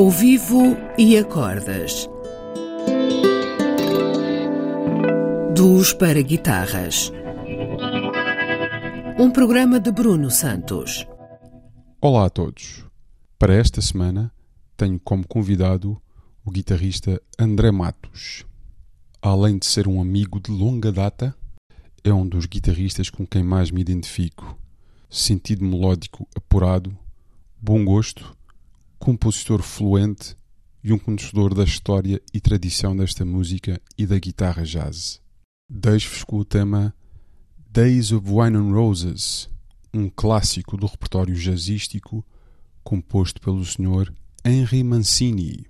Ao vivo e a cordas. Duos para guitarras. Um programa de Bruno Santos. Olá a todos. Para esta semana tenho como convidado o guitarrista André Matos. Além de ser um amigo de longa data, é um dos guitarristas com quem mais me identifico. Sentido melódico apurado, bom gosto, compositor fluente e um conhecedor da história e tradição desta música e da guitarra jazz. Deixo-vos com o tema Days of Wine and Roses, um clássico do repertório jazzístico composto pelo Sr. Henry Mancini.